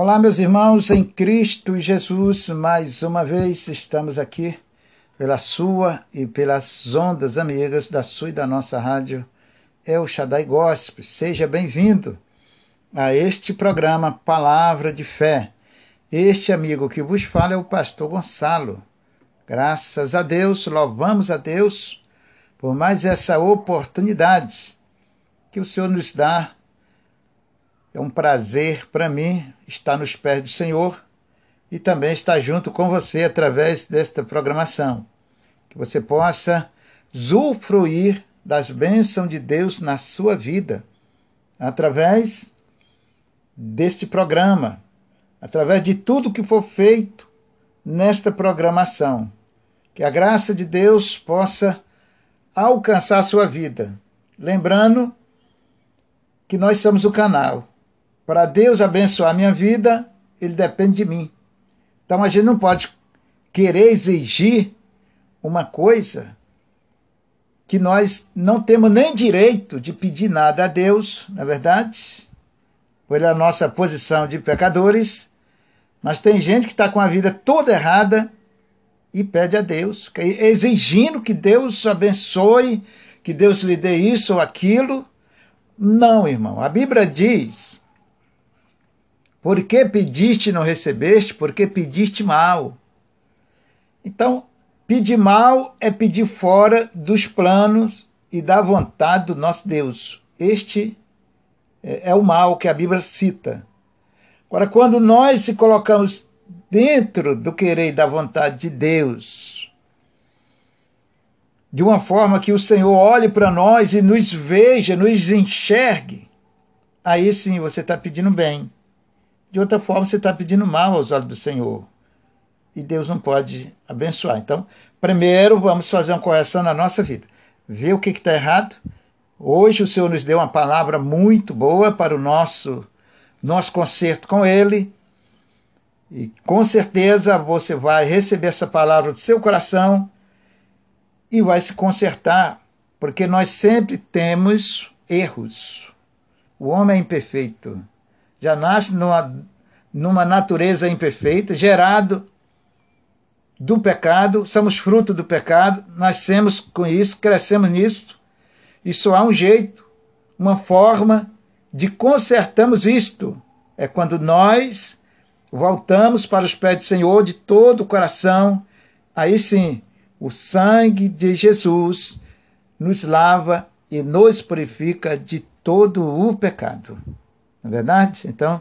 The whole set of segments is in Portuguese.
Olá, meus irmãos em Cristo Jesus, mais uma vez estamos aqui pela sua e pelas ondas amigas da sua e da nossa rádio El Shaddai Gospel. Seja bem-vindo a este programa Palavra de Fé. Este amigo que vos fala é o pastor Gonçalo. Graças a Deus, louvamos a Deus por mais essa oportunidade que o Senhor nos dá é um prazer para mim estar nos pés do Senhor e também estar junto com você através desta programação. Que você possa usufruir das bênçãos de Deus na sua vida através deste programa, através de tudo que for feito nesta programação. Que a graça de Deus possa alcançar a sua vida. Lembrando que nós somos o canal para Deus abençoar minha vida, ele depende de mim. Então a gente não pode querer exigir uma coisa que nós não temos nem direito de pedir nada a Deus, na é verdade, pela nossa posição de pecadores, mas tem gente que está com a vida toda errada e pede a Deus, exigindo que Deus abençoe, que Deus lhe dê isso ou aquilo. Não, irmão. A Bíblia diz por que pediste e não recebeste? Porque pediste mal. Então, pedir mal é pedir fora dos planos e da vontade do nosso Deus. Este é, é o mal que a Bíblia cita. Agora, quando nós se colocamos dentro do querer e da vontade de Deus, de uma forma que o Senhor olhe para nós e nos veja, nos enxergue, aí sim você está pedindo bem. De outra forma, você está pedindo mal aos olhos do Senhor. E Deus não pode abençoar. Então, primeiro, vamos fazer uma correção na nossa vida. Ver o que está errado. Hoje o Senhor nos deu uma palavra muito boa para o nosso, nosso concerto com Ele. E com certeza você vai receber essa palavra do seu coração e vai se consertar, porque nós sempre temos erros. O homem é imperfeito já nasce numa, numa natureza imperfeita, gerado do pecado, somos fruto do pecado, nascemos com isso, crescemos nisso, e só há um jeito, uma forma de consertarmos isto. É quando nós voltamos para os pés do Senhor de todo o coração, aí sim, o sangue de Jesus nos lava e nos purifica de todo o pecado. Não é verdade? Então,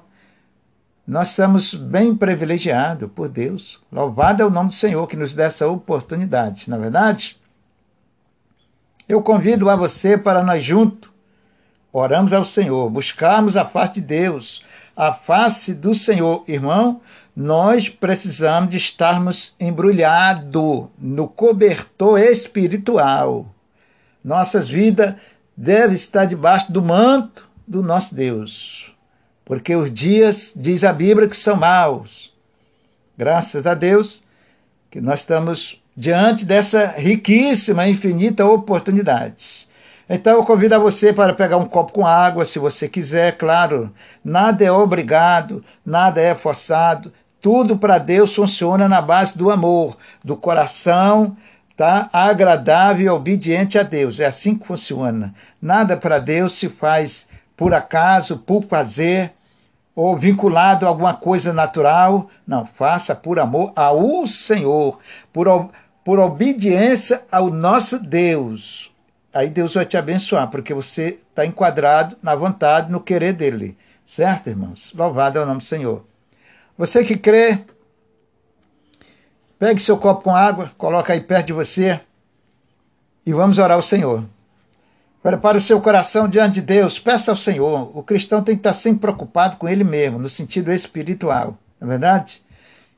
nós estamos bem privilegiados por Deus. Louvado é o nome do Senhor que nos dá essa oportunidade, não é verdade? Eu convido a você para nós juntos oramos ao Senhor, buscarmos a face de Deus, a face do Senhor. Irmão, nós precisamos de estarmos embrulhados no cobertor espiritual. Nossas vidas devem estar debaixo do manto do nosso Deus. Porque os dias, diz a Bíblia, que são maus. Graças a Deus que nós estamos diante dessa riquíssima, infinita oportunidade. Então eu convido a você para pegar um copo com água, se você quiser, claro. Nada é obrigado, nada é forçado. Tudo para Deus funciona na base do amor, do coração, tá? Agradável e obediente a Deus. É assim que funciona. Nada para Deus se faz por acaso, por fazer, ou vinculado a alguma coisa natural. Não, faça por amor ao Senhor, por, por obediência ao nosso Deus. Aí Deus vai te abençoar, porque você está enquadrado na vontade, no querer dele. Certo, irmãos? Louvado é o nome do Senhor. Você que crê, pegue seu copo com água, coloca aí perto de você e vamos orar ao Senhor. Prepare o seu coração diante de Deus, peça ao Senhor. O cristão tem que estar sempre preocupado com ele mesmo, no sentido espiritual, não é verdade?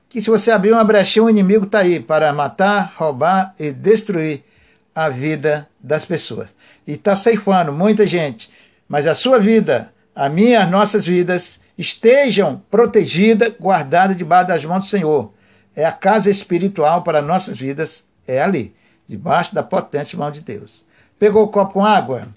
Que se você abrir uma brechinha, o inimigo está aí para matar, roubar e destruir a vida das pessoas. E está ceifando muita gente. Mas a sua vida, a minha, as nossas vidas, estejam protegidas, guardadas debaixo das mãos do Senhor. É a casa espiritual para nossas vidas, é ali, debaixo da potente mão de Deus. Pegou o copo com água?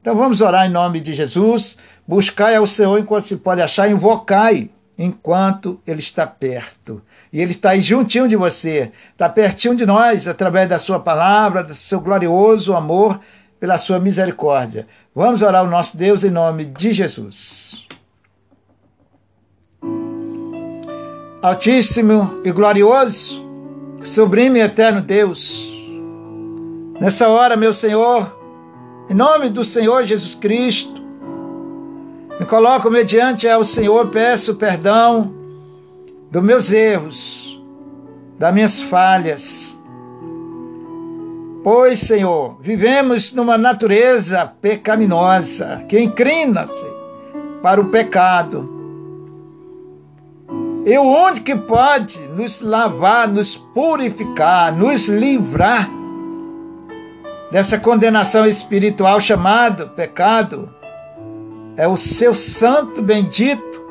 Então vamos orar em nome de Jesus. Buscai ao Senhor enquanto se pode achar, invocai enquanto Ele está perto. E Ele está aí juntinho de você, está pertinho de nós, através da Sua palavra, do seu glorioso amor, pela Sua misericórdia. Vamos orar ao nosso Deus em nome de Jesus. Altíssimo e glorioso, sublime e eterno Deus, nessa hora, meu Senhor, em nome do Senhor Jesus Cristo, me coloco mediante ao Senhor, peço perdão dos meus erros, das minhas falhas. Pois, Senhor, vivemos numa natureza pecaminosa que inclina-se para o pecado. E onde que pode nos lavar, nos purificar, nos livrar dessa condenação espiritual chamado pecado? é o seu santo, bendito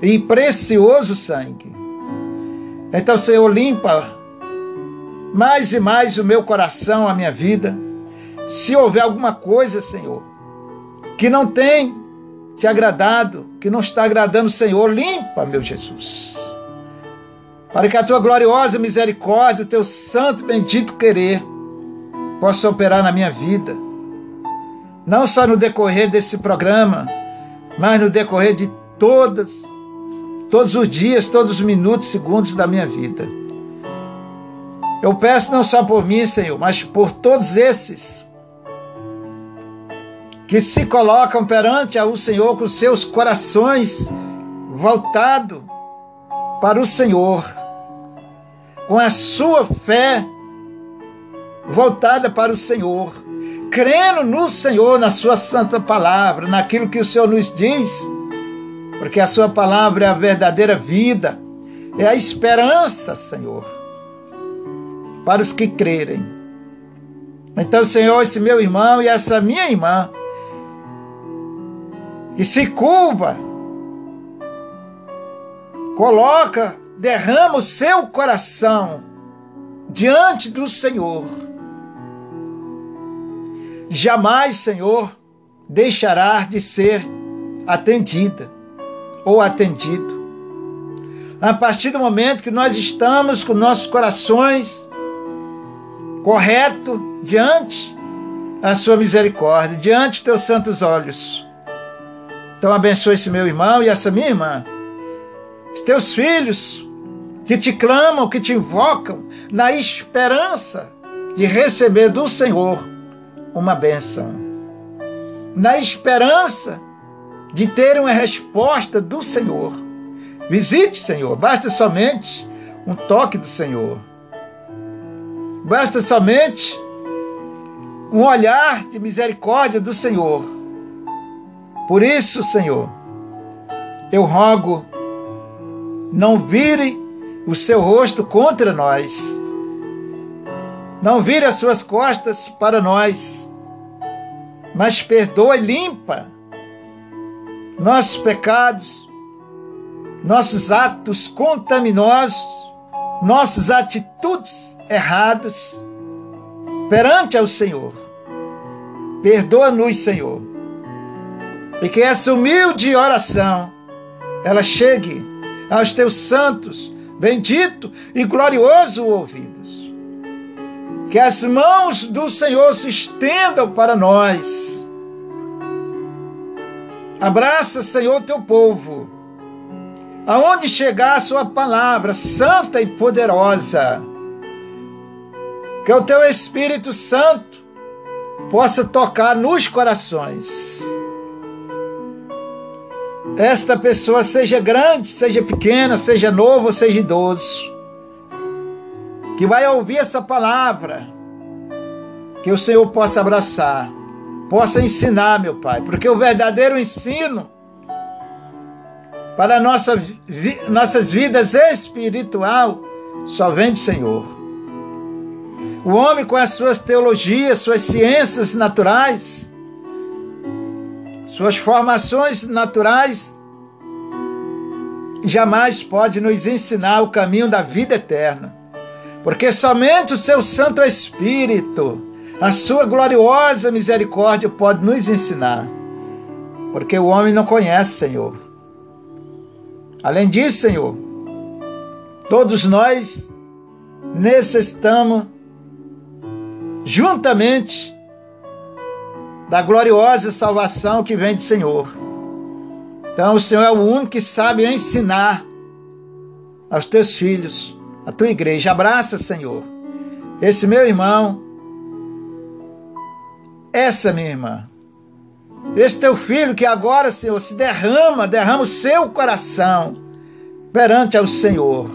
e precioso sangue. Então, Senhor, limpa mais e mais o meu coração, a minha vida. Se houver alguma coisa, Senhor, que não tem te agradado, que não está agradando, Senhor, limpa, meu Jesus. Para que a tua gloriosa misericórdia, o teu santo, bendito querer, possa operar na minha vida não só no decorrer desse programa, mas no decorrer de todas, todos os dias, todos os minutos, segundos da minha vida. Eu peço não só por mim, Senhor, mas por todos esses que se colocam perante ao Senhor com seus corações voltados para o Senhor, com a sua fé voltada para o Senhor crendo no Senhor, na Sua santa palavra, naquilo que o Senhor nos diz, porque a Sua palavra é a verdadeira vida, é a esperança, Senhor, para os que crerem. Então, Senhor, esse meu irmão e essa minha irmã, que se curva, coloca, derrama o seu coração diante do Senhor jamais, Senhor, deixará de ser atendida ou atendido. A partir do momento que nós estamos com nossos corações correto diante a sua misericórdia, diante dos teus santos olhos. Então abençoe esse meu irmão e essa minha irmã, os teus filhos que te clamam, que te invocam na esperança de receber do Senhor uma benção. Na esperança de ter uma resposta do Senhor. Visite, Senhor, basta somente um toque do Senhor. Basta somente um olhar de misericórdia do Senhor. Por isso, Senhor, eu rogo, não vire o seu rosto contra nós não vire as suas costas para nós, mas perdoa e limpa nossos pecados, nossos atos contaminosos, nossas atitudes erradas perante ao Senhor. Perdoa-nos, Senhor. E que essa humilde oração ela chegue aos teus santos, bendito e glorioso ouvido que as mãos do Senhor se estendam para nós. Abraça, Senhor, teu povo. Aonde chegar a sua palavra santa e poderosa. Que o teu Espírito Santo possa tocar nos corações. Esta pessoa seja grande, seja pequena, seja novo, seja idoso que vai ouvir essa palavra, que o Senhor possa abraçar, possa ensinar, meu Pai, porque o verdadeiro ensino para nossa, nossas vidas espiritual só vem do Senhor. O homem com as suas teologias, suas ciências naturais, suas formações naturais, jamais pode nos ensinar o caminho da vida eterna porque somente o seu Santo Espírito, a sua gloriosa misericórdia pode nos ensinar, porque o homem não conhece, Senhor, Além disso, Senhor, todos nós necessitamos juntamente da gloriosa salvação que vem do Senhor. Então, o Senhor é o único que sabe ensinar aos teus filhos, a tua igreja. Abraça, Senhor, esse meu irmão, essa minha irmã, esse teu filho que agora, Senhor, se derrama, derrama o seu coração perante ao Senhor,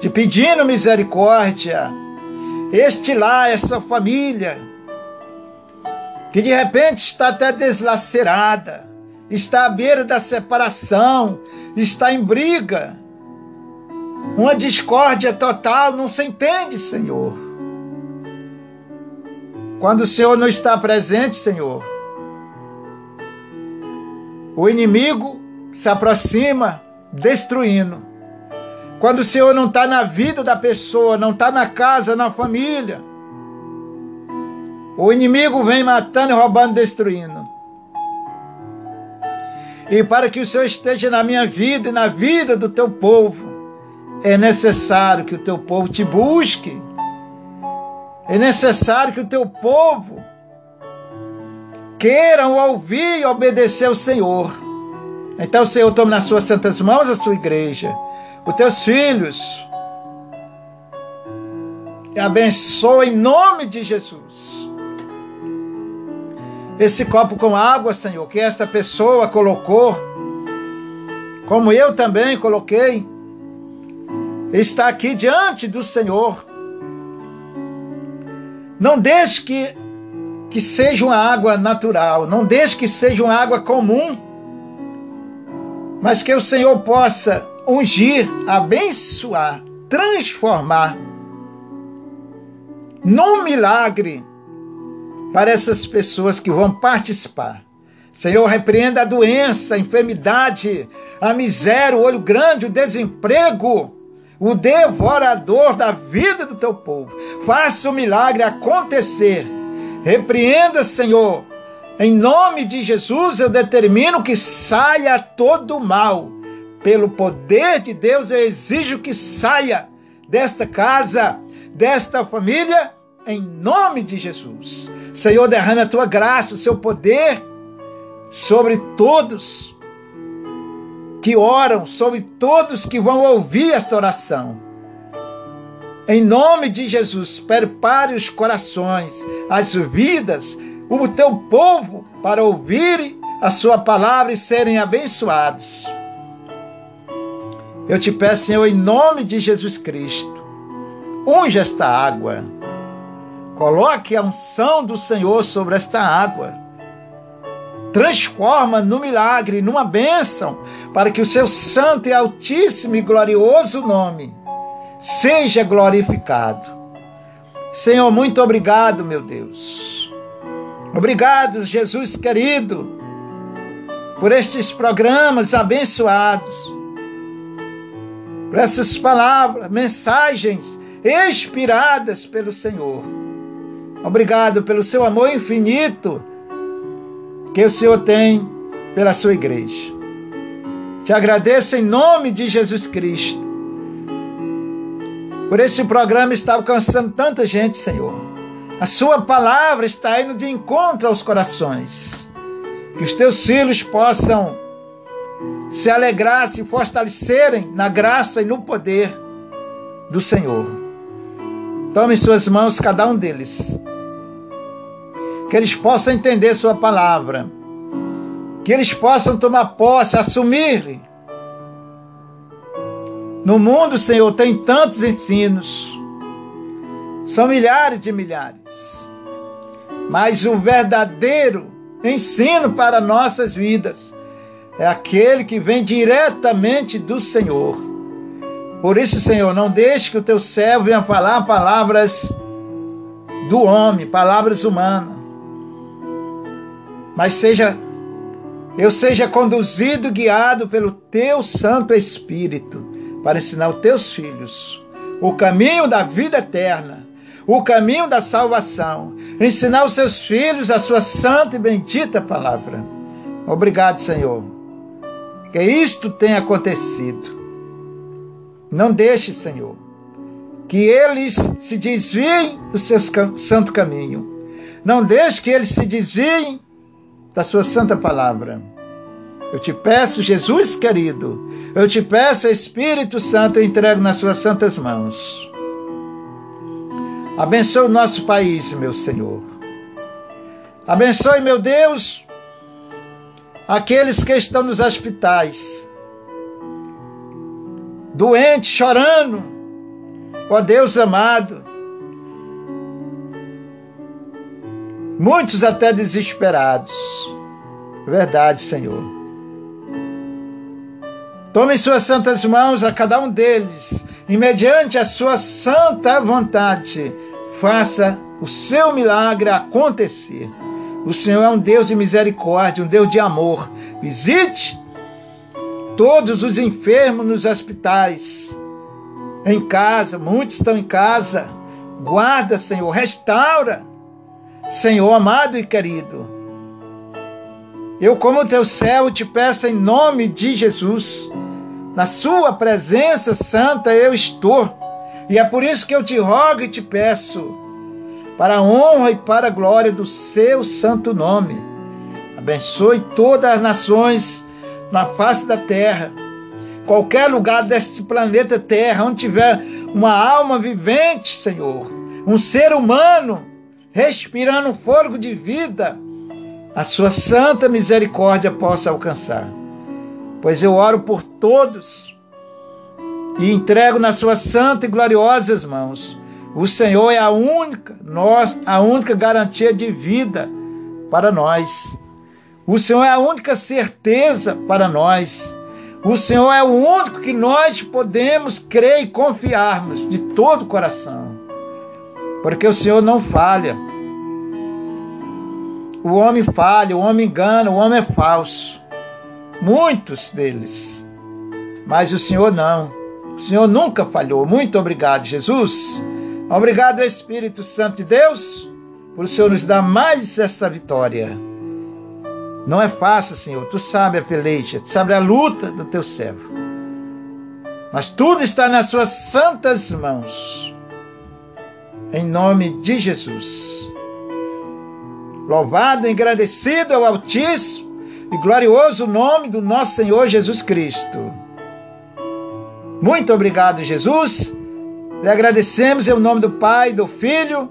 te pedindo misericórdia este lá, essa família, que de repente está até deslacerada, está à beira da separação, está em briga, uma discórdia total, não se entende, Senhor. Quando o Senhor não está presente, Senhor, o inimigo se aproxima destruindo. Quando o Senhor não está na vida da pessoa, não está na casa, na família, o inimigo vem matando, roubando, destruindo. E para que o Senhor esteja na minha vida e na vida do teu povo, é necessário que o teu povo te busque. É necessário que o teu povo queiram ouvir e obedecer ao Senhor. Então, Senhor, tome nas suas santas mãos a sua igreja os teus filhos. E abençoa em nome de Jesus. Esse copo com água, Senhor, que esta pessoa colocou, como eu também coloquei, está aqui diante do Senhor. Não deixe que, que seja uma água natural, não deixe que seja uma água comum, mas que o Senhor possa ungir, abençoar, transformar num milagre para essas pessoas que vão participar. Senhor, repreenda a doença, a enfermidade, a miséria, o olho grande, o desemprego, o devorador da vida do teu povo. Faça o milagre acontecer. Repreenda, Senhor. Em nome de Jesus, eu determino que saia todo o mal pelo poder de Deus, eu exijo que saia desta casa, desta família, em nome de Jesus. Senhor, derrame a tua graça, o seu poder sobre todos que oram, sobre todos que vão ouvir esta oração. Em nome de Jesus, prepare os corações, as vidas, o teu povo para ouvir a sua palavra e serem abençoados. Eu te peço, Senhor, em nome de Jesus Cristo, unge esta água. Coloque a unção do Senhor sobre esta água. Transforma no milagre, numa bênção, para que o seu santo e altíssimo e glorioso nome seja glorificado. Senhor, muito obrigado, meu Deus. Obrigado, Jesus querido, por estes programas abençoados por essas palavras, mensagens inspiradas pelo Senhor. Obrigado pelo seu amor infinito que o Senhor tem pela sua igreja. Te agradeço em nome de Jesus Cristo. Por esse programa está alcançando tanta gente, Senhor. A sua palavra está indo de encontro aos corações. Que os teus filhos possam se alegrar, se fortalecerem na graça e no poder do Senhor. Tome em suas mãos cada um deles. Que eles possam entender Sua palavra. Que eles possam tomar posse, assumir. No mundo, Senhor, tem tantos ensinos. São milhares de milhares. Mas o verdadeiro ensino para nossas vidas é aquele que vem diretamente do Senhor. Por isso, Senhor, não deixe que o teu servo venha falar palavras do homem, palavras humanas. Mas seja eu seja conduzido, guiado pelo teu Santo Espírito para ensinar os teus filhos o caminho da vida eterna, o caminho da salvação, ensinar os seus filhos a sua santa e bendita palavra. Obrigado, Senhor que isto tenha acontecido. Não deixe, Senhor, que eles se desviem do seu santo caminho. Não deixe que eles se desviem da sua santa palavra. Eu te peço, Jesus querido, eu te peço, Espírito Santo, eu entrego nas suas santas mãos. Abençoe o nosso país, meu Senhor. Abençoe, meu Deus, aqueles que estão nos hospitais, doentes, chorando, ó Deus amado, muitos até desesperados. Verdade, Senhor. Tome em suas santas mãos a cada um deles, e mediante a sua santa vontade, faça o seu milagre acontecer. O Senhor é um Deus de misericórdia, um Deus de amor. Visite todos os enfermos nos hospitais, em casa, muitos estão em casa. Guarda, Senhor, restaura, Senhor amado e querido. Eu, como teu céu, te peço em nome de Jesus, na Sua presença santa eu estou, e é por isso que eu te rogo e te peço para a honra e para a glória do seu santo nome. Abençoe todas as nações na face da terra, qualquer lugar deste planeta Terra, onde tiver uma alma vivente, Senhor, um ser humano respirando fôlego de vida, a sua santa misericórdia possa alcançar. Pois eu oro por todos e entrego nas suas santas e gloriosas mãos o Senhor é a única, nós, a única garantia de vida para nós. O Senhor é a única certeza para nós. O Senhor é o único que nós podemos crer e confiarmos de todo o coração. Porque o Senhor não falha. O homem falha, o homem engana, o homem é falso. Muitos deles. Mas o Senhor não. O Senhor nunca falhou. Muito obrigado, Jesus. Obrigado, Espírito Santo de Deus, por o Senhor nos dar mais esta vitória. Não é fácil, Senhor. Tu sabe a peleja, tu sabe a luta do teu servo. Mas tudo está nas suas santas mãos. Em nome de Jesus. Louvado e agradecido ao Altíssimo e glorioso nome do nosso Senhor Jesus Cristo. Muito obrigado, Jesus. Lhe agradecemos em nome do Pai, do Filho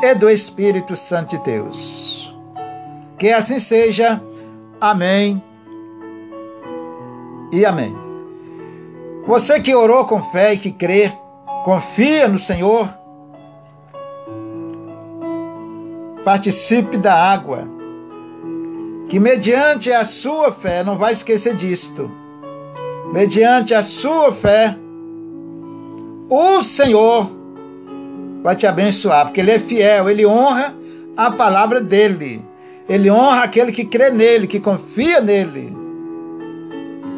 e do Espírito Santo de Deus. Que assim seja. Amém. E amém. Você que orou com fé e que crê, confia no Senhor, participe da água, que mediante a sua fé, não vai esquecer disto, mediante a sua fé, o Senhor vai te abençoar, porque Ele é fiel, Ele honra a palavra dEle. Ele honra aquele que crê nele, que confia nele.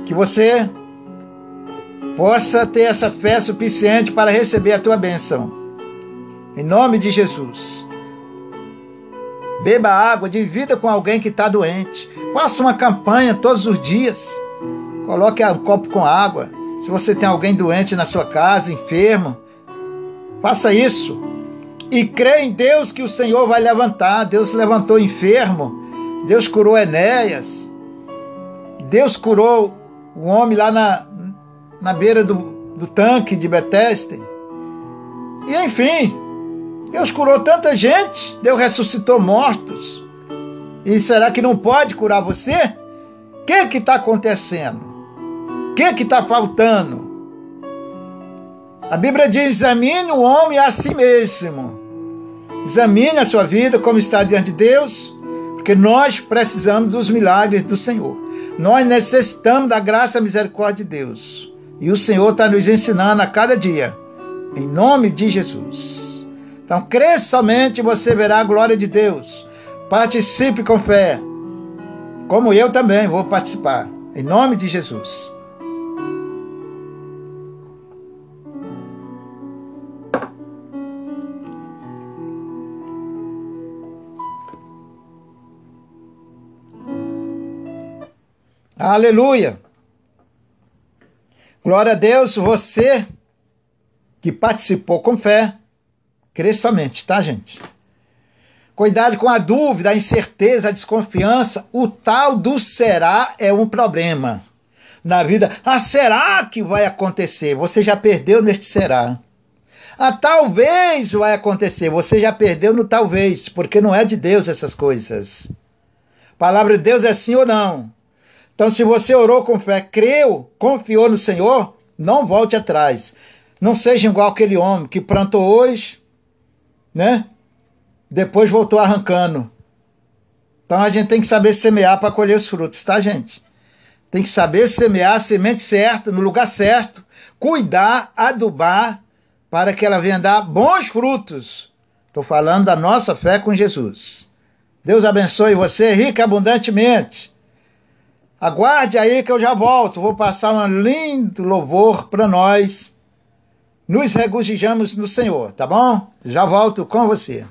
Que você possa ter essa fé suficiente para receber a tua bênção. Em nome de Jesus. Beba água, divida com alguém que está doente. Faça uma campanha todos os dias. Coloque um copo com água. Se você tem alguém doente na sua casa, enfermo, faça isso. E crê em Deus que o Senhor vai levantar. Deus levantou enfermo. Deus curou Enéas. Deus curou o homem lá na, na beira do, do tanque de Betesda. E enfim, Deus curou tanta gente. Deus ressuscitou mortos. E será que não pode curar você? O que está acontecendo? que que está faltando? A Bíblia diz: examine o homem a si mesmo. Examine a sua vida como está diante de Deus, porque nós precisamos dos milagres do Senhor. Nós necessitamos da graça e misericórdia de Deus. E o Senhor está nos ensinando a cada dia, em nome de Jesus. Então, crê somente você verá a glória de Deus. Participe com fé, como eu também vou participar, em nome de Jesus. Aleluia! Glória a Deus, você que participou com fé, crê somente, tá, gente? Cuidado com a dúvida, a incerteza, a desconfiança. O tal do será é um problema na vida. Ah, será que vai acontecer? Você já perdeu neste será. Ah, talvez vai acontecer. Você já perdeu no talvez, porque não é de Deus essas coisas. A palavra de Deus é sim ou não. Então, se você orou com fé, creu, confiou no Senhor, não volte atrás. Não seja igual aquele homem que plantou hoje, né? depois voltou arrancando. Então a gente tem que saber semear para colher os frutos, tá, gente? Tem que saber semear a semente certa, no lugar certo, cuidar, adubar, para que ela venha dar bons frutos. Estou falando da nossa fé com Jesus. Deus abençoe você rica abundantemente. Aguarde aí que eu já volto. Vou passar um lindo louvor para nós. Nos regozijamos no Senhor, tá bom? Já volto com você.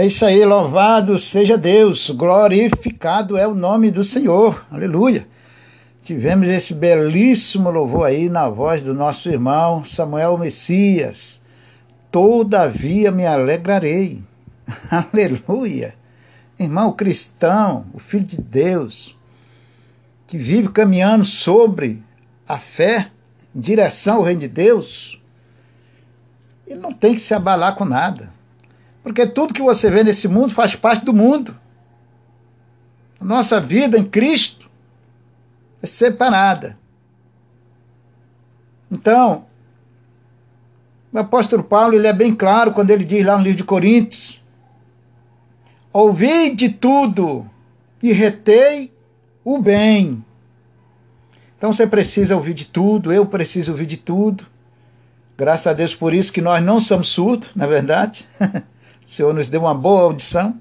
É isso aí, louvado seja Deus, glorificado é o nome do Senhor, aleluia. Tivemos esse belíssimo louvor aí na voz do nosso irmão Samuel Messias. Todavia me alegrarei, aleluia. Irmão cristão, o Filho de Deus, que vive caminhando sobre a fé, em direção ao reino de Deus, ele não tem que se abalar com nada. Porque tudo que você vê nesse mundo faz parte do mundo. Nossa vida em Cristo é separada. Então, o apóstolo Paulo ele é bem claro quando ele diz lá no livro de Coríntios: Ouvi de tudo e retei o bem. Então você precisa ouvir de tudo, eu preciso ouvir de tudo. Graças a Deus por isso que nós não somos surdos, na verdade. O Senhor nos deu uma boa audição.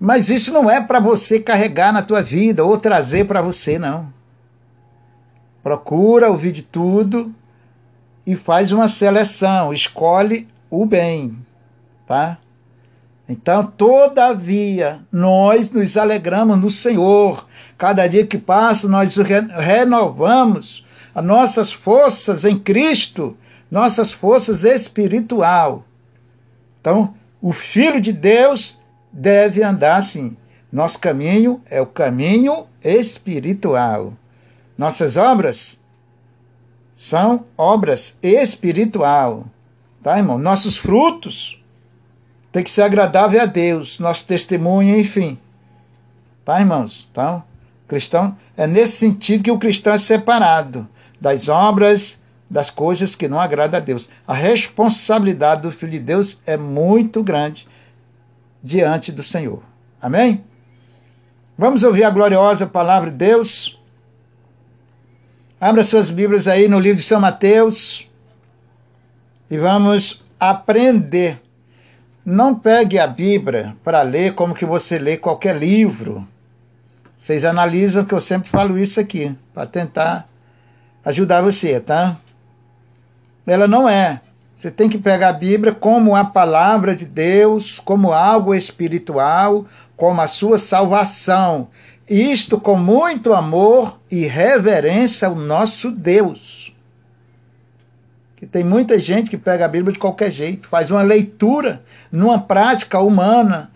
Mas isso não é para você carregar na tua vida ou trazer para você, não. Procura ouvir de tudo e faz uma seleção, escolhe o bem, tá? Então, todavia, nós nos alegramos no Senhor. Cada dia que passa, nós renovamos as nossas forças em Cristo, nossas forças espiritual. Então, o Filho de Deus deve andar assim. Nosso caminho é o caminho espiritual. Nossas obras são obras espiritual. Tá, irmão? Nossos frutos tem que ser agradável a Deus, nosso testemunho, enfim. Tá, irmãos? Então, cristão é nesse sentido que o cristão é separado das obras das coisas que não agradam a Deus. A responsabilidade do Filho de Deus é muito grande diante do Senhor. Amém? Vamos ouvir a gloriosa palavra de Deus. Abra suas Bíblias aí no livro de São Mateus e vamos aprender. Não pegue a Bíblia para ler como que você lê qualquer livro. Vocês analisam que eu sempre falo isso aqui, para tentar ajudar você, tá? Ela não é. Você tem que pegar a Bíblia como a palavra de Deus, como algo espiritual, como a sua salvação. Isto com muito amor e reverência ao nosso Deus. Que tem muita gente que pega a Bíblia de qualquer jeito, faz uma leitura numa prática humana,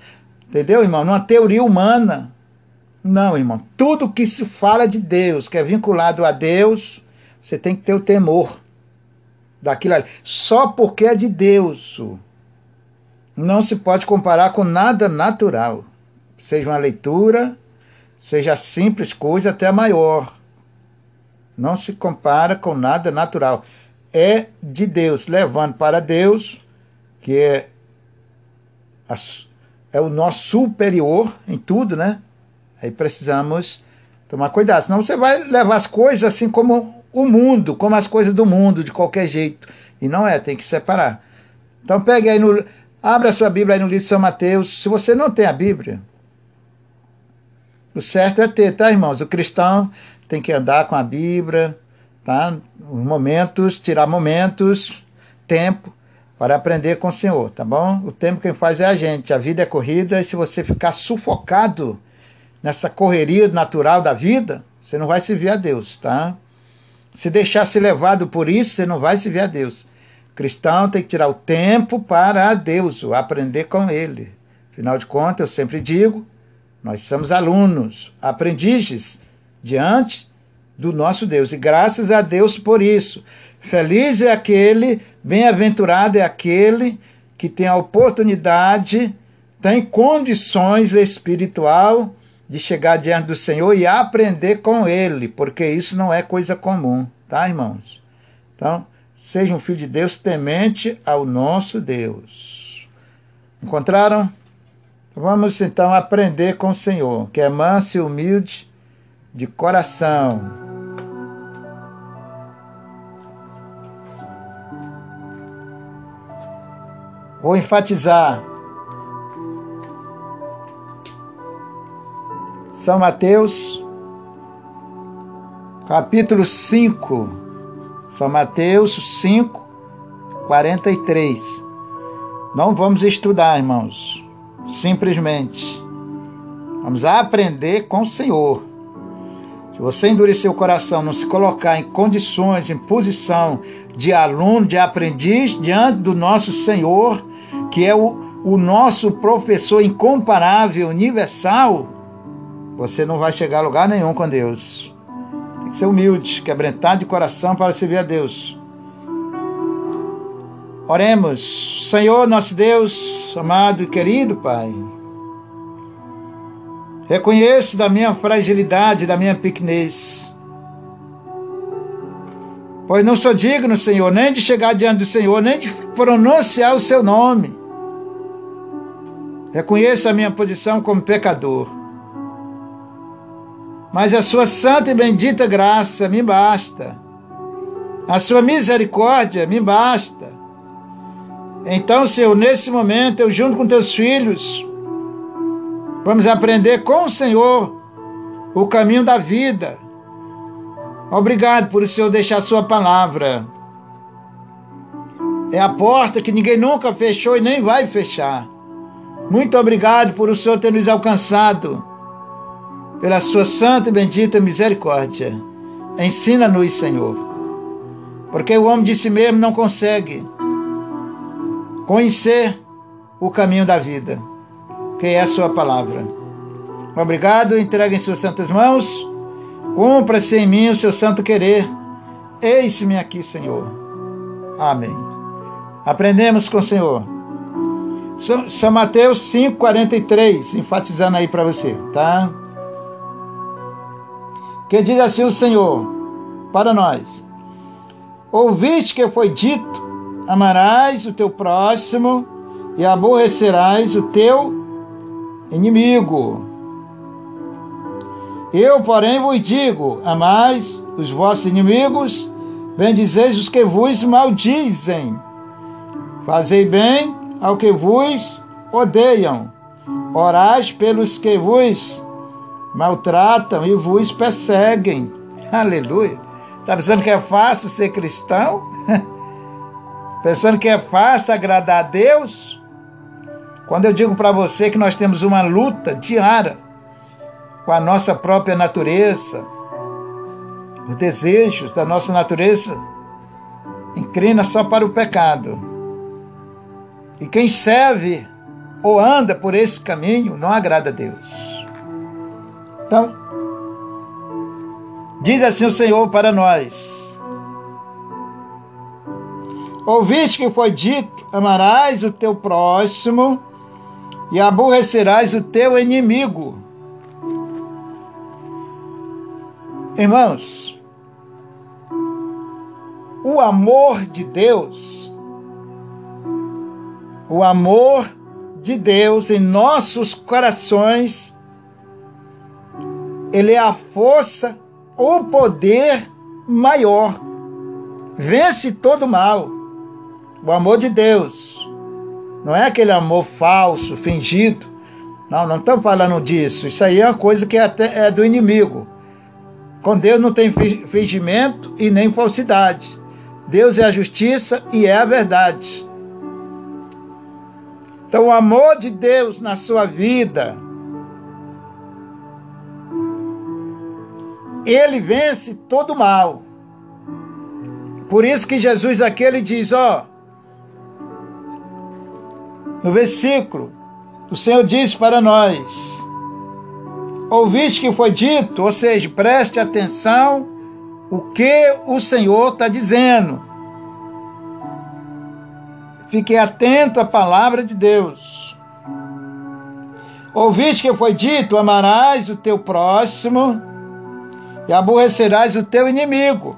entendeu, irmão? Numa teoria humana. Não, irmão. Tudo que se fala de Deus, que é vinculado a Deus, você tem que ter o temor daquilo ali. Só porque é de Deus. Não se pode comparar com nada natural. Seja uma leitura, seja simples coisa até maior. Não se compara com nada natural. É de Deus, levando para Deus, que é, a, é o nosso superior em tudo, né? Aí precisamos tomar cuidado, senão você vai levar as coisas assim como o mundo, como as coisas do mundo, de qualquer jeito. E não é, tem que separar. Então pegue aí no. Abra a sua Bíblia aí no livro de São Mateus. Se você não tem a Bíblia, o certo é ter, tá, irmãos? O cristão tem que andar com a Bíblia, tá? Momentos, tirar momentos, tempo para aprender com o Senhor, tá bom? O tempo quem faz é a gente. A vida é corrida e se você ficar sufocado nessa correria natural da vida, você não vai servir a Deus, tá? Se deixar ser levado por isso, você não vai se ver a Deus. O cristão tem que tirar o tempo para Deus, aprender com Ele. Afinal de contas, eu sempre digo, nós somos alunos, aprendizes diante do nosso Deus. E graças a Deus por isso. Feliz é aquele, bem-aventurado é aquele que tem a oportunidade, tem condições espiritual de chegar diante do Senhor e aprender com Ele, porque isso não é coisa comum, tá, irmãos? Então, seja um filho de Deus temente ao nosso Deus. Encontraram? Vamos então aprender com o Senhor, que é manso e humilde de coração. Vou enfatizar São Mateus, capítulo 5. São Mateus 5, 43. Não vamos estudar, irmãos. Simplesmente. Vamos aprender com o Senhor. Se você endurecer o coração, não se colocar em condições, em posição de aluno, de aprendiz, diante do nosso Senhor, que é o, o nosso professor incomparável, universal, você não vai chegar a lugar nenhum com Deus. Tem que ser humilde, quebrantado de coração para servir a Deus. Oremos, Senhor nosso Deus, amado e querido Pai. Reconheço da minha fragilidade, da minha pequenez. Pois não sou digno, Senhor, nem de chegar diante do Senhor, nem de pronunciar o seu nome. Reconheço a minha posição como pecador. Mas a sua santa e bendita graça me basta. A sua misericórdia me basta. Então, Senhor, nesse momento, eu junto com teus filhos, vamos aprender com o Senhor o caminho da vida. Obrigado por o Senhor deixar a sua palavra. É a porta que ninguém nunca fechou e nem vai fechar. Muito obrigado por o Senhor ter nos alcançado, pela sua santa e bendita misericórdia. Ensina-nos, Senhor, porque o homem de si mesmo não consegue conhecer o caminho da vida, que é a sua palavra. Obrigado, entregue em suas santas mãos, cumpra-se em mim o seu santo querer. Eis-me aqui, Senhor. Amém. Aprendemos com o Senhor. São Mateus 5,43, enfatizando aí para você, tá? Que diz assim o Senhor para nós: Ouviste que foi dito amarás o teu próximo e aborrecerás o teu inimigo. Eu, porém, vos digo: amais os vossos inimigos, bendizeis os que vos maldizem, fazei bem ao que vos odeiam, orais pelos que vos maltratam e vos perseguem. Aleluia. Está pensando que é fácil ser cristão? Pensando que é fácil agradar a Deus? Quando eu digo para você que nós temos uma luta diária com a nossa própria natureza, os desejos da nossa natureza inclina só para o pecado. E quem serve ou anda por esse caminho não agrada a Deus. Então, diz assim o Senhor para nós: Ouviste que foi dito: amarás o teu próximo e aborrecerás o teu inimigo. Irmãos, o amor de Deus, o amor de Deus em nossos corações, ele é a força, o poder maior, vence todo mal. O amor de Deus. Não é aquele amor falso, fingido. Não, não estamos falando disso. Isso aí é uma coisa que é, até, é do inimigo. Com Deus não tem fingimento e nem falsidade. Deus é a justiça e é a verdade. Então, o amor de Deus na sua vida, ele vence todo mal. Por isso que Jesus aqui ele diz, ó, no versículo, o Senhor diz para nós: Ouviste que foi dito, ou seja, preste atenção o que o Senhor está dizendo. Fique atento à palavra de Deus. Ouviste que foi dito: amarás o teu próximo e aborrecerás o teu inimigo.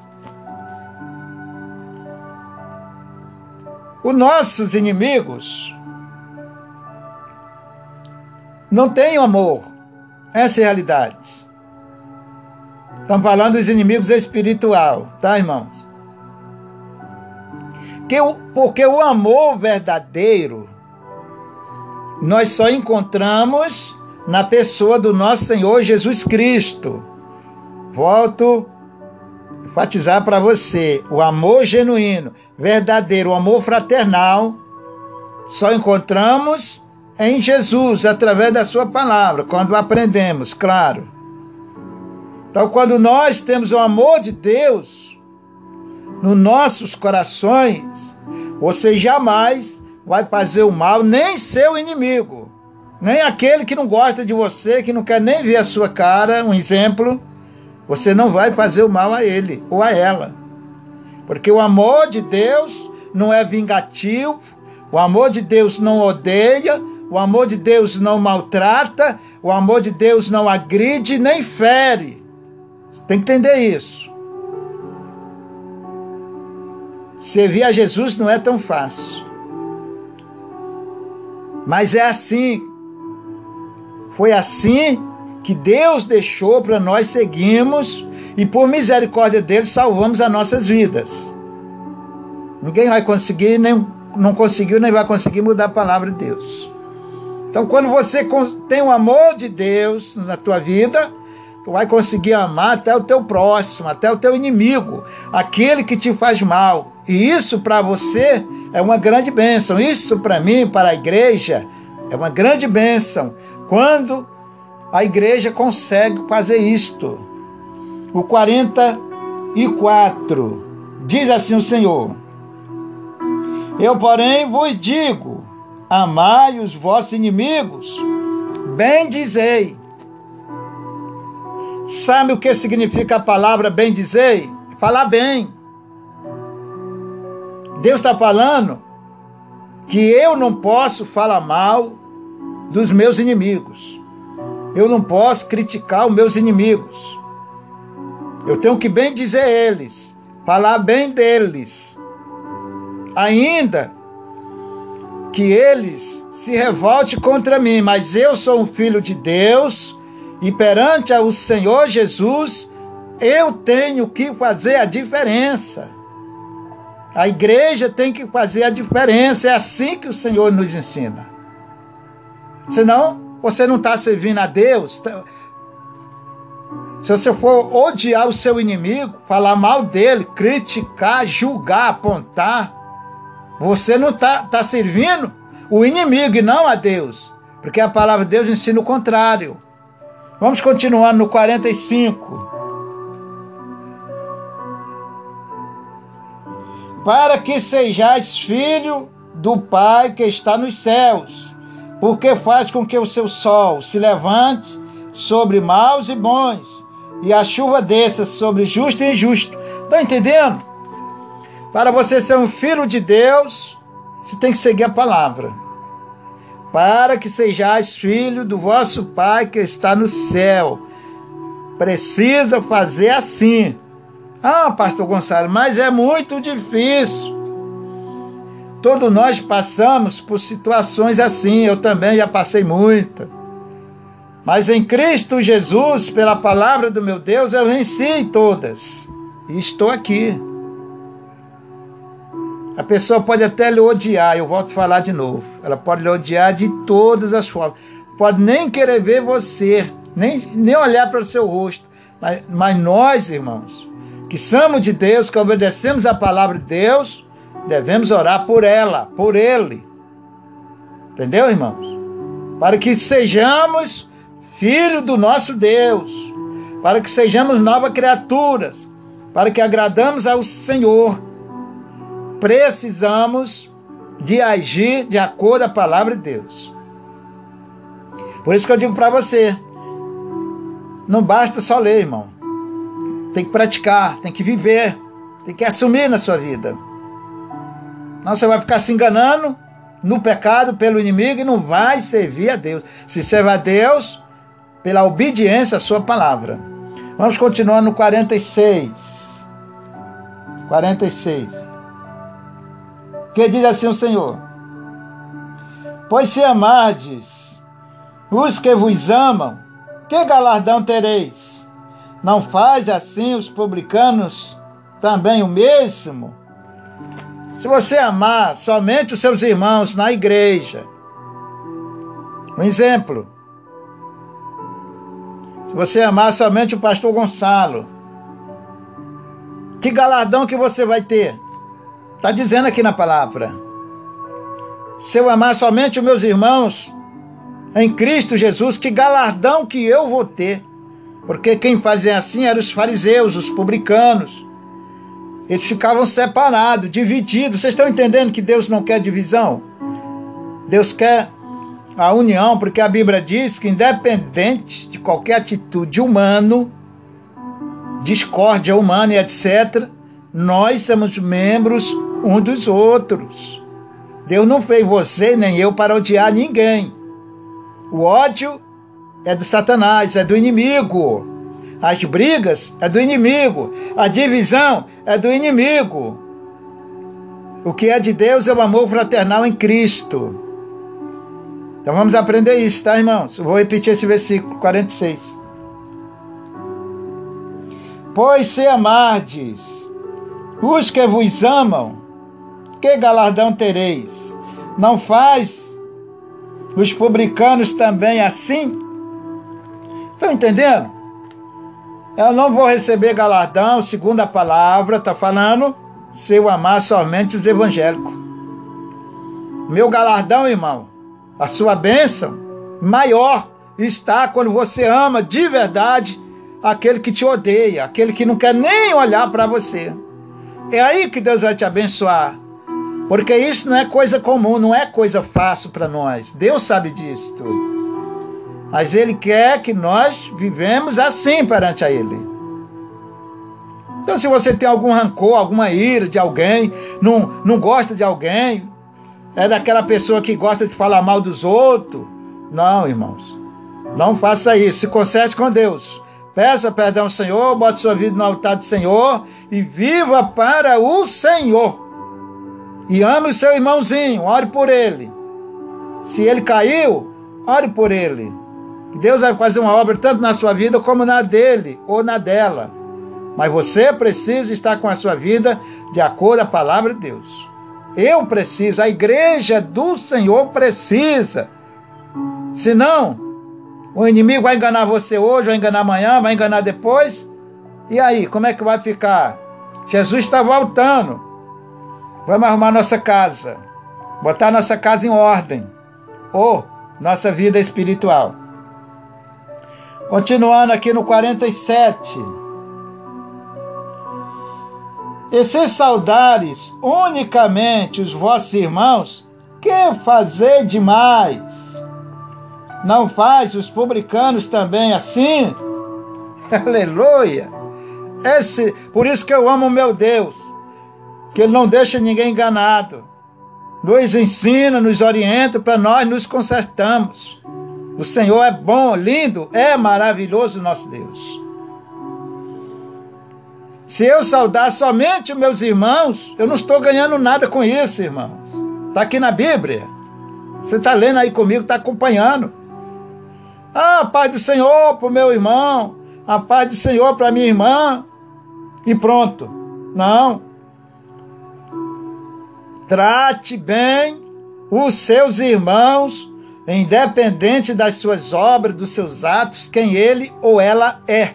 Os nossos inimigos não tem amor. Essa é a realidade. Estamos falando dos inimigos espiritual, tá, irmãos? Que porque o amor verdadeiro nós só encontramos na pessoa do nosso Senhor Jesus Cristo. Volto a enfatizar para você: o amor genuíno, verdadeiro, o amor fraternal só encontramos em Jesus, através da Sua palavra, quando aprendemos, claro. Então, quando nós temos o amor de Deus nos nossos corações, você jamais vai fazer o mal, nem seu inimigo, nem aquele que não gosta de você, que não quer nem ver a sua cara, um exemplo, você não vai fazer o mal a ele ou a ela. Porque o amor de Deus não é vingativo, o amor de Deus não odeia, o amor de Deus não maltrata, o amor de Deus não agride nem fere. tem que entender isso. Servir a Jesus não é tão fácil. Mas é assim. Foi assim que Deus deixou para nós seguirmos e por misericórdia dele salvamos as nossas vidas. Ninguém vai conseguir, nem não conseguiu, nem vai conseguir mudar a palavra de Deus. Então, quando você tem o amor de Deus na tua vida, tu vai conseguir amar até o teu próximo, até o teu inimigo, aquele que te faz mal. E isso para você é uma grande bênção. Isso para mim, para a igreja, é uma grande bênção. Quando a igreja consegue fazer isto. O 44 diz assim o Senhor: Eu, porém, vos digo Amai os vossos inimigos, bem dizei. Sabe o que significa a palavra bem dizei? Falar bem. Deus está falando que eu não posso falar mal dos meus inimigos. Eu não posso criticar os meus inimigos. Eu tenho que bem dizer eles, falar bem deles. Ainda que eles se revolte contra mim, mas eu sou um filho de Deus e perante o Senhor Jesus eu tenho que fazer a diferença. A igreja tem que fazer a diferença, é assim que o Senhor nos ensina. Senão, você não está servindo a Deus. Tá? Se você for odiar o seu inimigo, falar mal dele, criticar, julgar, apontar, você não está tá servindo o inimigo e não a Deus. Porque a palavra de Deus ensina o contrário. Vamos continuar no 45. Para que sejais filho do Pai que está nos céus, porque faz com que o seu sol se levante sobre maus e bons, e a chuva desça sobre justo e injusto. Está entendendo? Para você ser um filho de Deus, você tem que seguir a palavra. Para que sejais filho do vosso Pai que está no céu. Precisa fazer assim. Ah, pastor Gonçalo, mas é muito difícil. Todos nós passamos por situações assim, eu também já passei muita. Mas em Cristo Jesus, pela palavra do meu Deus, eu venci todas. E estou aqui. A pessoa pode até lhe odiar, eu volto a falar de novo. Ela pode lhe odiar de todas as formas. Pode nem querer ver você, nem, nem olhar para o seu rosto. Mas, mas nós, irmãos, que somos de Deus, que obedecemos a palavra de Deus, devemos orar por ela, por ele. Entendeu, irmãos? Para que sejamos filhos do nosso Deus, para que sejamos novas criaturas, para que agradamos ao Senhor precisamos de agir de acordo com a palavra de Deus. Por isso que eu digo para você, não basta só ler, irmão. Tem que praticar, tem que viver, tem que assumir na sua vida. Não você vai ficar se enganando no pecado pelo inimigo e não vai servir a Deus. Se serve a Deus pela obediência à sua palavra. Vamos continuar no 46. 46 que diz assim o Senhor: Pois se amardes os que vos amam, que galardão tereis? Não faz assim os publicanos também o mesmo? Se você amar somente os seus irmãos na igreja, um exemplo, se você amar somente o pastor Gonçalo, que galardão que você vai ter? Está dizendo aqui na palavra. Se eu amar somente os meus irmãos em Cristo Jesus, que galardão que eu vou ter? Porque quem fazia assim eram os fariseus, os publicanos. Eles ficavam separados, divididos. Vocês estão entendendo que Deus não quer divisão? Deus quer a união, porque a Bíblia diz que, independente de qualquer atitude humana, discórdia humana e etc., nós somos membros um dos outros. Deus não fez você nem eu para odiar ninguém. O ódio é do Satanás, é do inimigo. As brigas é do inimigo. A divisão é do inimigo. O que é de Deus é o amor fraternal em Cristo. Então vamos aprender isso, tá, irmãos? Vou repetir esse versículo 46. Pois se amardes os que vos amam, que galardão tereis? Não faz os publicanos também assim? Estão entendendo? Eu não vou receber galardão, segundo a palavra, está falando, se eu amar somente os evangélicos. Meu galardão, irmão, a sua bênção maior está quando você ama de verdade aquele que te odeia, aquele que não quer nem olhar para você. É aí que Deus vai te abençoar. Porque isso não é coisa comum, não é coisa fácil para nós. Deus sabe disto. Mas Ele quer que nós vivemos assim perante a Ele. Então, se você tem algum rancor, alguma ira de alguém, não, não gosta de alguém, é daquela pessoa que gosta de falar mal dos outros. Não, irmãos. Não faça isso. Se conserte com Deus. Peça perdão ao Senhor, bote sua vida no altar do Senhor e viva para o Senhor. E ame o seu irmãozinho, ore por ele. Se ele caiu, ore por ele. Deus vai fazer uma obra tanto na sua vida como na dele ou na dela. Mas você precisa estar com a sua vida de acordo com a palavra de Deus. Eu preciso, a igreja do Senhor precisa. Senão, o inimigo vai enganar você hoje, vai enganar amanhã, vai enganar depois. E aí, como é que vai ficar? Jesus está voltando. Vamos arrumar nossa casa. Botar nossa casa em ordem. Ou nossa vida espiritual. Continuando aqui no 47. E se saudares unicamente os vossos irmãos, que fazer demais? Não faz os publicanos também assim? Aleluia! Esse, por isso que eu amo meu Deus, que Ele não deixa ninguém enganado. Nos ensina, nos orienta para nós nos consertamos. O Senhor é bom, lindo, é maravilhoso nosso Deus. Se eu saudar somente os meus irmãos, eu não estou ganhando nada com isso, irmãos. Está aqui na Bíblia. Você está lendo aí comigo, está acompanhando. Ah, paz do Senhor para o meu irmão, a paz do Senhor para minha irmã, e pronto. Não. Trate bem os seus irmãos, independente das suas obras, dos seus atos, quem ele ou ela é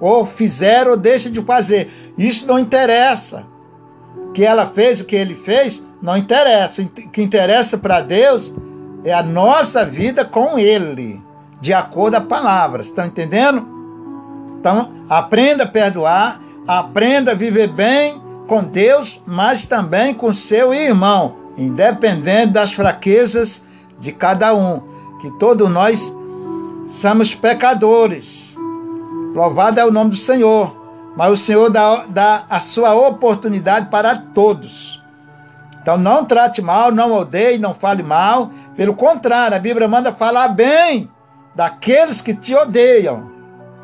ou fizer ou deixa de fazer. Isso não interessa. Que ela fez, o que ele fez, não interessa. O que interessa para Deus é a nossa vida com Ele, de acordo a palavra. Estão entendendo? Então, aprenda a perdoar, aprenda a viver bem com Deus, mas também com seu irmão, independente das fraquezas de cada um, que todos nós somos pecadores. Louvado é o nome do Senhor. Mas o Senhor dá, dá a sua oportunidade para todos. Então não trate mal, não odeie, não fale mal. Pelo contrário, a Bíblia manda falar bem daqueles que te odeiam.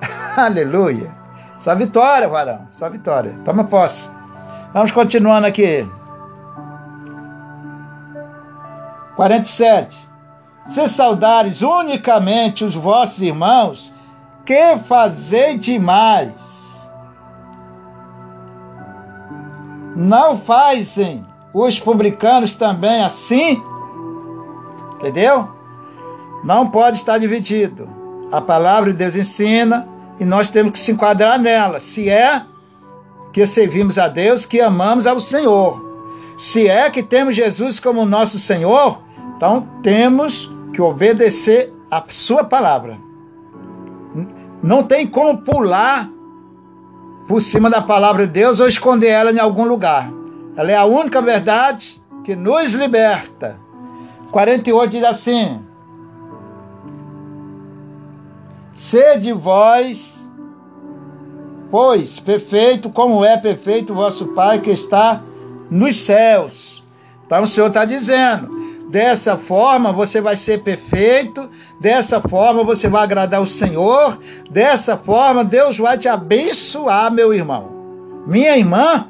Aleluia. Só vitória, varão. Só vitória. Toma posse. Vamos continuando aqui. 47. Se saudares unicamente os vossos irmãos, que fazer demais? Não fazem os publicanos também assim? Entendeu? Não pode estar dividido. A palavra de Deus ensina e nós temos que se enquadrar nela. Se é que servimos a Deus, que amamos ao Senhor. Se é que temos Jesus como nosso Senhor, então temos que obedecer a sua palavra. Não tem como pular por cima da palavra de Deus ou esconder ela em algum lugar. Ela é a única verdade que nos liberta. 48 diz assim: Sede vós, pois, perfeito como é perfeito vosso Pai que está nos céus. Então o Senhor está dizendo: Dessa forma você vai ser perfeito, dessa forma você vai agradar o Senhor, dessa forma Deus vai te abençoar, meu irmão. Minha irmã,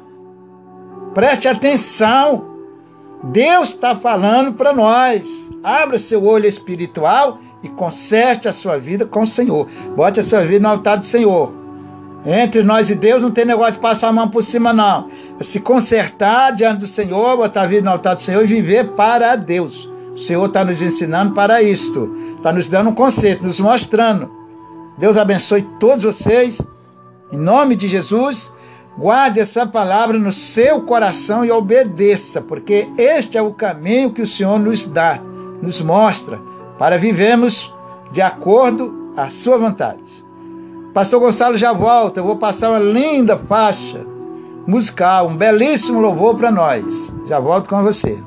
preste atenção. Deus está falando para nós. Abra seu olho espiritual e conserte a sua vida com o Senhor. Bote a sua vida no altar do Senhor. Entre nós e Deus não tem negócio de passar a mão por cima, não. É se consertar diante do Senhor, botar a vida no altar do Senhor e viver para Deus. O Senhor está nos ensinando para isto. Está nos dando um conceito, nos mostrando. Deus abençoe todos vocês. Em nome de Jesus, guarde essa palavra no seu coração e obedeça, porque este é o caminho que o Senhor nos dá, nos mostra, para vivermos de acordo à sua vontade. Pastor Gonçalo já volta, eu vou passar uma linda faixa musical, um belíssimo louvor para nós. Já volto com você.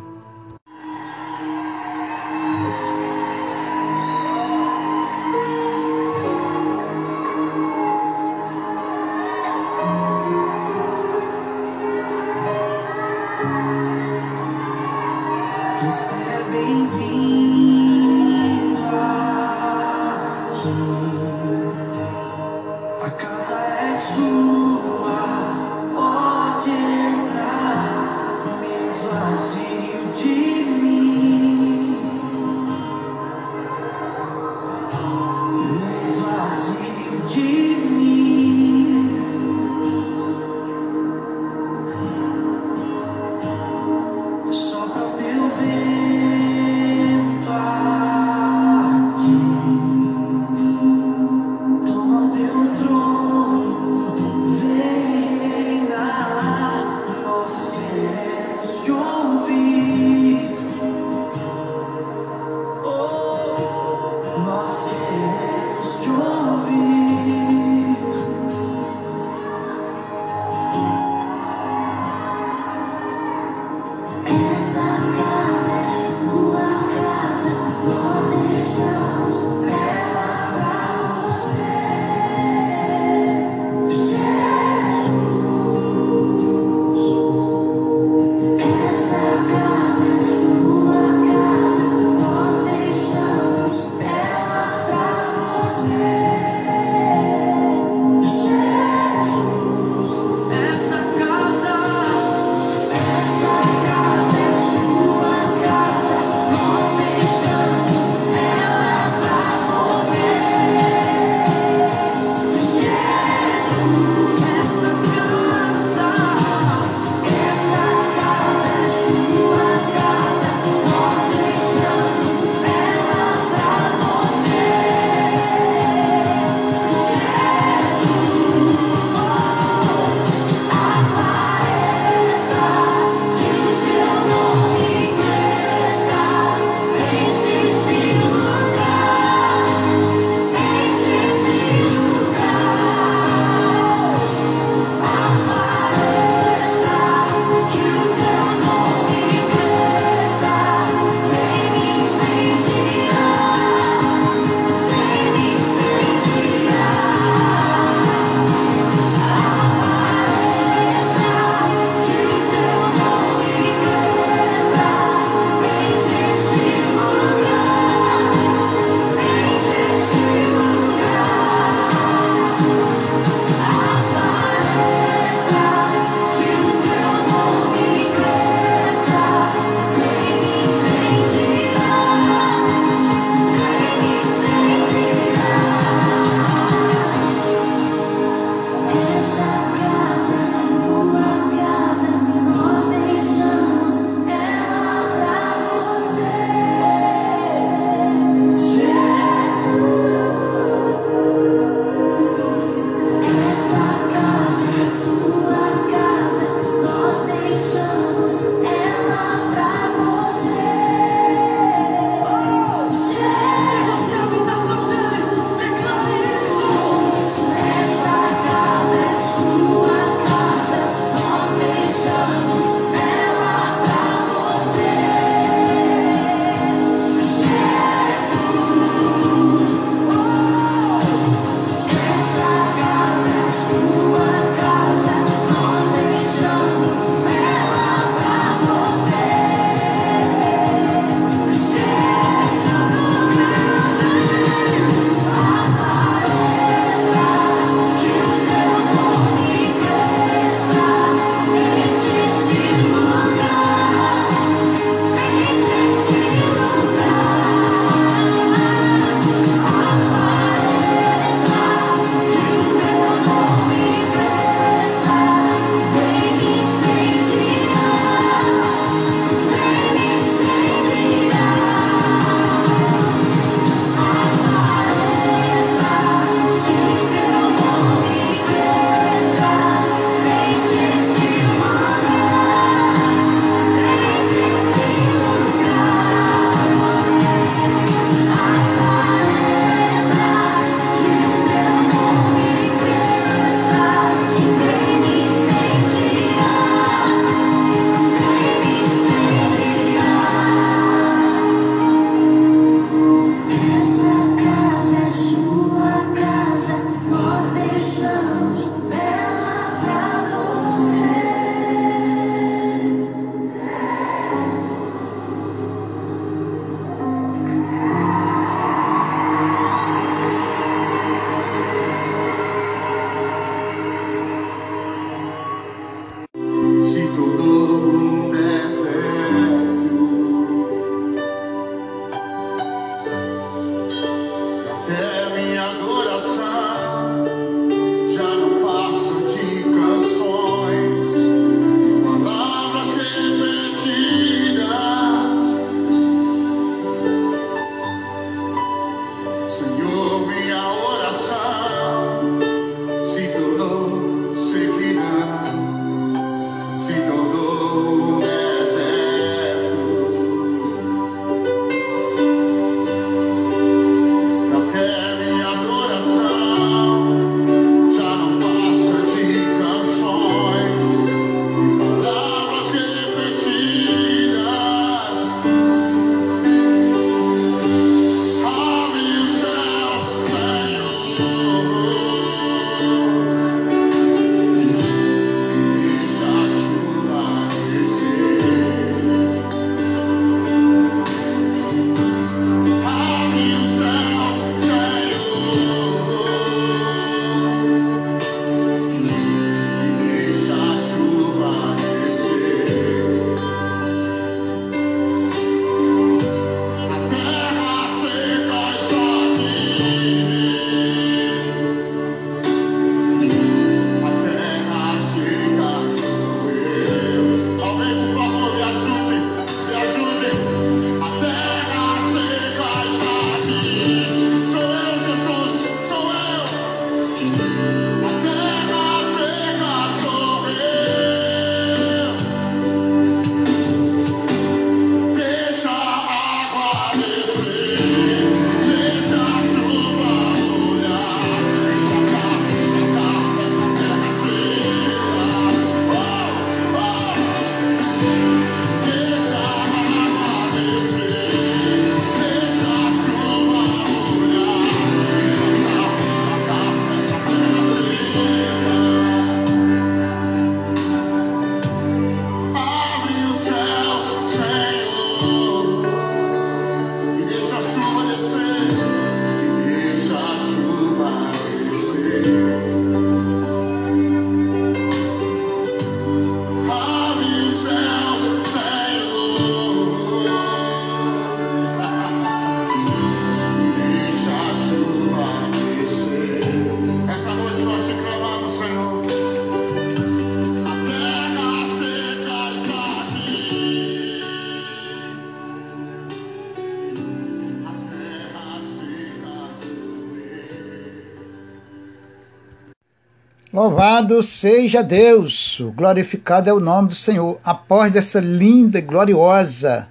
Louvado seja Deus, glorificado é o nome do Senhor. Após dessa linda, gloriosa,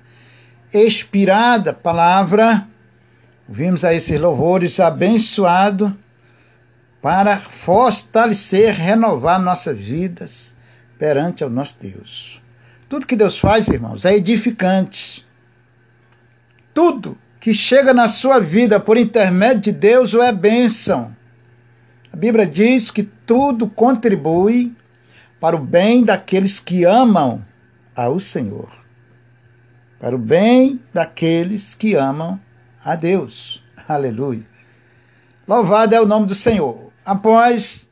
expirada palavra, vimos a esses louvores abençoado para fortalecer, renovar nossas vidas perante o nosso Deus. Tudo que Deus faz, irmãos, é edificante. Tudo que chega na sua vida por intermédio de Deus é bênção. A Bíblia diz que tudo contribui para o bem daqueles que amam ao Senhor. Para o bem daqueles que amam a Deus. Aleluia. Louvado é o nome do Senhor. Após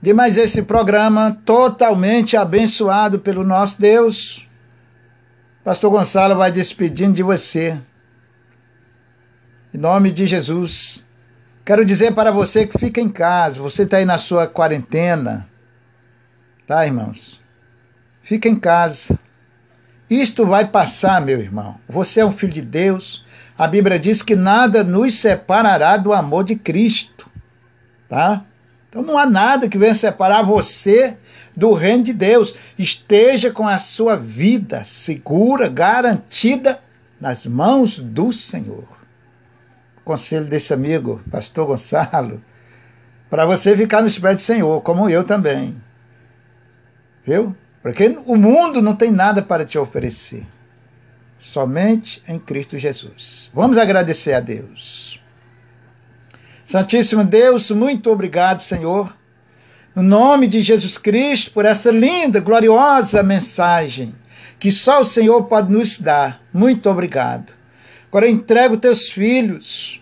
de mais esse programa totalmente abençoado pelo nosso Deus, Pastor Gonçalo vai despedindo de você. Em nome de Jesus. Quero dizer para você que fica em casa, você está aí na sua quarentena, tá, irmãos? Fica em casa. Isto vai passar, meu irmão. Você é um filho de Deus. A Bíblia diz que nada nos separará do amor de Cristo, tá? Então não há nada que venha separar você do reino de Deus. Esteja com a sua vida segura, garantida nas mãos do Senhor conselho desse amigo, pastor Gonçalo, para você ficar nos pés do Senhor, como eu também. Viu? Porque o mundo não tem nada para te oferecer. Somente em Cristo Jesus. Vamos agradecer a Deus. Santíssimo Deus, muito obrigado, Senhor, no nome de Jesus Cristo, por essa linda, gloriosa mensagem que só o Senhor pode nos dar. Muito obrigado. Agora entrego teus filhos,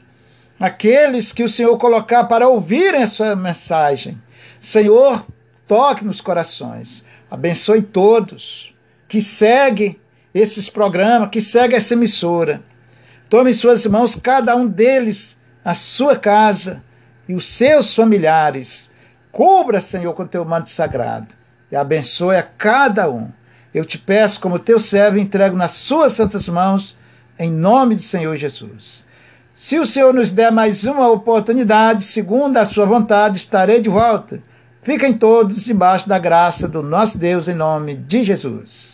aqueles que o Senhor colocar para ouvirem essa mensagem. Senhor, toque nos corações. Abençoe todos que seguem esses programas, que seguem essa emissora. Tome em suas mãos cada um deles, a sua casa e os seus familiares. Cubra, Senhor, com teu manto sagrado e abençoe a cada um. Eu te peço, como teu servo, entrego nas suas santas mãos em nome do Senhor Jesus. Se o Senhor nos der mais uma oportunidade, segundo a sua vontade, estarei de volta. Fiquem todos debaixo da graça do nosso Deus em nome de Jesus.